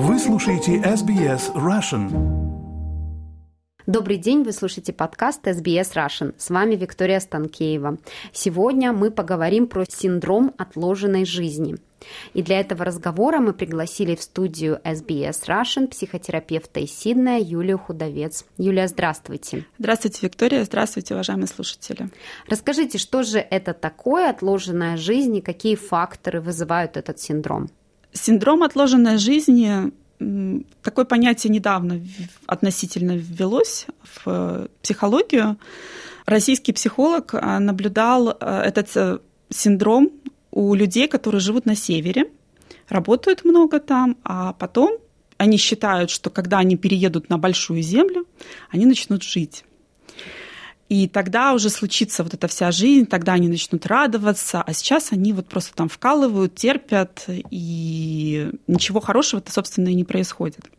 Вы слушаете SBS Russian. Добрый день, вы слушаете подкаст SBS Russian. С вами Виктория Станкеева. Сегодня мы поговорим про синдром отложенной жизни. И для этого разговора мы пригласили в студию SBS Russian психотерапевта из Сиднея Юлию Худовец. Юлия, здравствуйте. Здравствуйте, Виктория. Здравствуйте, уважаемые слушатели. Расскажите, что же это такое отложенная жизнь и какие факторы вызывают этот синдром? Синдром отложенной жизни такое понятие недавно относительно ввелось в психологию. Российский психолог а, наблюдал а, этот э, синдром у людей, которые живут на севере, работают много там, а потом они считают, что когда они переедут на большую землю, они начнут жить. И тогда уже случится вот эта вся жизнь, тогда они начнут радоваться, а сейчас они вот просто там вкалывают, терпят, и ничего хорошего-то, собственно, и не происходит.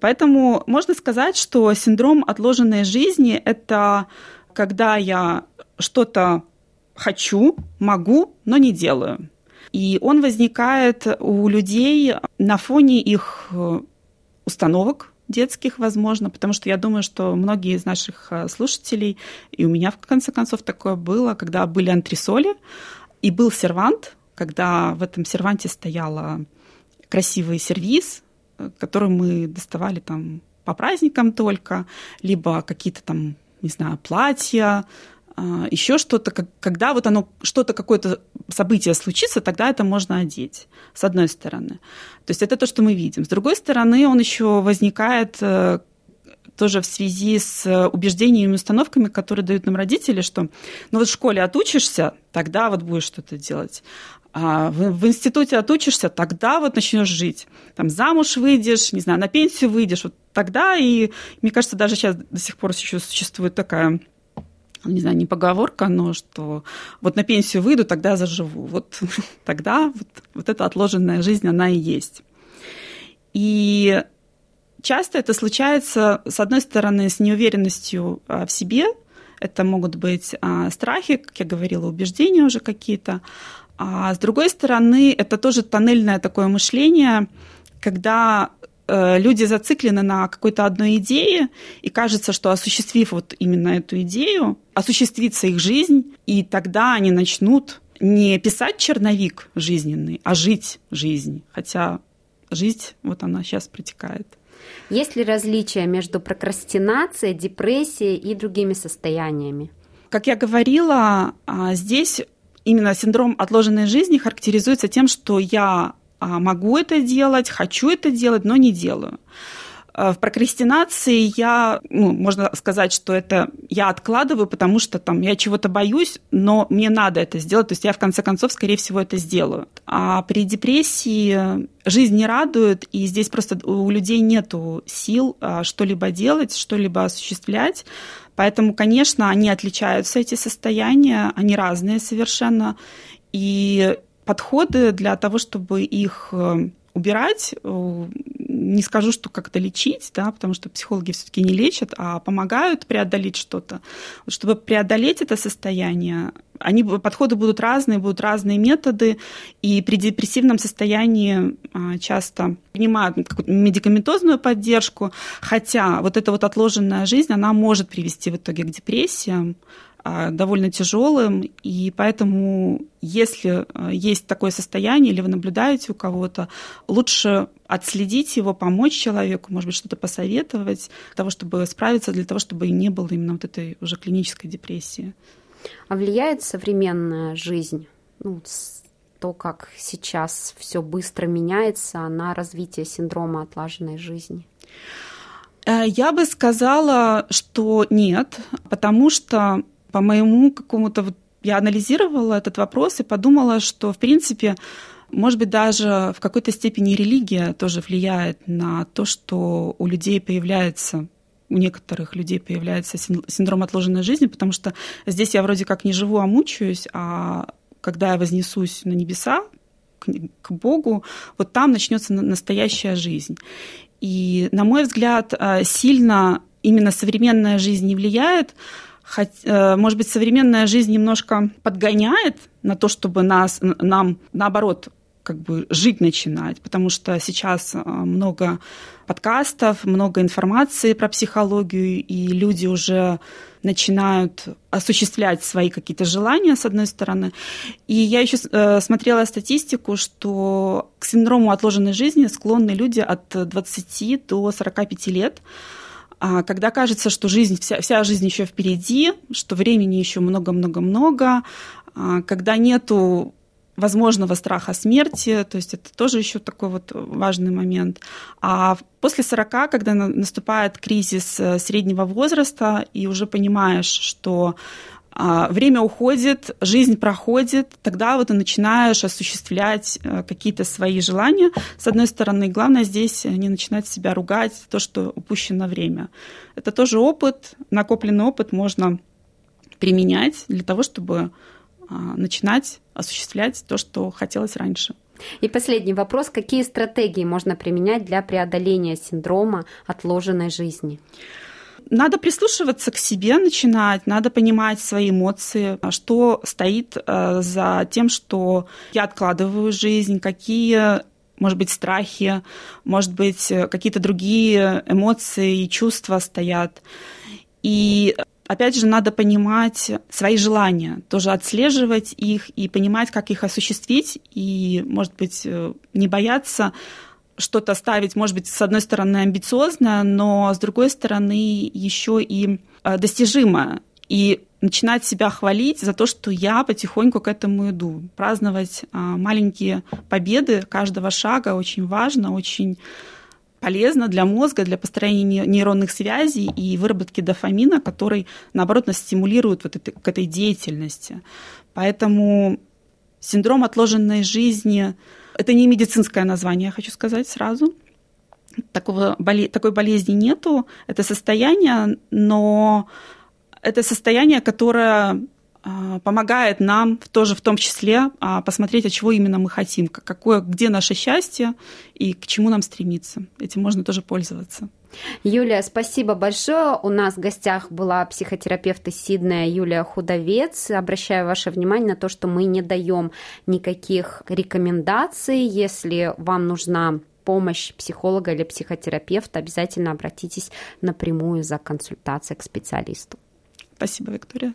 Поэтому можно сказать, что синдром отложенной жизни – это когда я что-то хочу, могу, но не делаю. И он возникает у людей на фоне их установок, детских, возможно, потому что я думаю, что многие из наших э, слушателей, и у меня в конце концов такое было, когда были антресоли, и был сервант, когда в этом серванте стояла красивый сервиз, э, который мы доставали там по праздникам только, либо какие-то там, не знаю, платья, еще что-то, когда вот оно, что-то, какое-то событие случится, тогда это можно одеть, с одной стороны. То есть это то, что мы видим. С другой стороны, он еще возникает э, тоже в связи с убеждениями и установками, которые дают нам родители, что ну вот в школе отучишься, тогда вот будешь что-то делать. А в, в институте отучишься, тогда вот начнешь жить. Там замуж выйдешь, не знаю, на пенсию выйдешь, вот тогда и, мне кажется, даже сейчас до сих пор еще существует такая не знаю, не поговорка, но что вот на пенсию выйду, тогда заживу. Вот тогда вот, вот эта отложенная жизнь, она и есть. И часто это случается, с одной стороны, с неуверенностью а, в себе, это могут быть а, страхи, как я говорила, убеждения уже какие-то, а с другой стороны, это тоже тоннельное такое мышление, когда люди зациклены на какой-то одной идее, и кажется, что осуществив вот именно эту идею, осуществится их жизнь, и тогда они начнут не писать черновик жизненный, а жить жизнь. Хотя жизнь, вот она сейчас протекает. Есть ли различия между прокрастинацией, депрессией и другими состояниями? Как я говорила, а, здесь именно синдром отложенной жизни характеризуется тем, что я могу это делать, хочу это делать, но не делаю. А, в прокрастинации я, ну, можно сказать, что это я откладываю, потому что там я чего-то боюсь, но мне надо это сделать, то есть я в конце концов, скорее всего, это сделаю. А при депрессии жизнь не радует, и здесь просто у людей нет сил а, что-либо делать, что-либо осуществлять. Поэтому, конечно, они отличаются, эти состояния, они разные совершенно. И подходы для того, чтобы их э, убирать, э, не скажу, что как-то лечить, да, потому что психологи все-таки не лечат, а помогают преодолеть что-то. Вот чтобы преодолеть это состояние, они, подходы будут разные, будут разные методы, и при депрессивном состоянии а, часто принимают медикаментозную поддержку, хотя вот эта вот отложенная жизнь, она может привести в итоге к депрессиям, довольно тяжелым, и поэтому, если а, есть такое состояние или вы наблюдаете у кого-то, лучше отследить его, помочь человеку, может быть, что-то посоветовать, для того, чтобы справиться, для того, чтобы не было именно вот этой уже клинической депрессии. А влияет современная жизнь, ну, то, как сейчас все быстро меняется, на развитие синдрома отлаженной жизни? Э, я бы сказала, что нет, потому что по моему какому-то вот я анализировала этот вопрос и подумала, что, в принципе, может быть, даже в какой-то степени религия тоже влияет на то, что у людей появляется у некоторых людей появляется синдром отложенной жизни, потому что здесь я вроде как не живу, а мучаюсь, а когда я вознесусь на небеса, к Богу, вот там начнется настоящая жизнь. И, на мой взгляд, э, сильно именно современная жизнь не влияет, Хоть, э, может быть, современная жизнь немножко подгоняет на то, чтобы нас, нам, наоборот, как бы жить начинать, потому что сейчас а, много подкастов, много информации про психологию, и люди уже начинают осуществлять свои какие-то желания, с одной стороны. И я еще э, смотрела статистику, что к синдрому отложенной жизни склонны люди от 20 до 45 лет. А когда кажется, что жизнь, вся, вся жизнь еще впереди, что времени еще много-много-много, а когда нету возможного страха смерти, то есть это тоже еще такой вот важный момент. А после 40, когда наступает кризис э, среднего возраста, и уже понимаешь, что время уходит, жизнь проходит, тогда вот ты начинаешь осуществлять э, какие-то свои желания. С одной стороны, главное здесь не начинать себя ругать то, что упущено время. Это тоже опыт, накопленный опыт можно применять для того, чтобы а, начинать осуществлять то, что хотелось раньше. И последний вопрос. Какие стратегии можно применять для преодоления синдрома отложенной жизни? Надо прислушиваться к себе, начинать, надо понимать свои эмоции, что стоит э, за тем, что я откладываю жизнь, какие может быть, страхи, может быть, какие-то другие эмоции и чувства стоят. И Опять же, надо понимать свои желания, тоже отслеживать их и понимать, как их осуществить, и, может быть, э, не бояться что-то ставить, может быть, с одной стороны амбициозно, но с другой стороны еще и э, достижимо. И начинать себя хвалить за то, что я потихоньку к этому иду. Праздновать а, маленькие победы каждого шага очень важно, очень полезно для мозга, для построения нейронных связей и выработки дофамина, который, наоборот, нас стимулирует вот это, к этой деятельности. Поэтому синдром отложенной жизни – это не медицинское название, я хочу сказать сразу. Такого, такой болезни нету. Это состояние, но это состояние, которое помогает нам тоже в том числе а, посмотреть, от чего именно мы хотим, какое, где наше счастье и к чему нам стремиться. Этим можно тоже пользоваться. Юлия, спасибо большое. У нас в гостях была психотерапевт из Сиднея Юлия Худовец. Обращаю ваше внимание на то, что мы не даем никаких рекомендаций. Если вам нужна помощь психолога или психотерапевта, обязательно обратитесь напрямую за консультацией к специалисту. Спасибо, Виктория.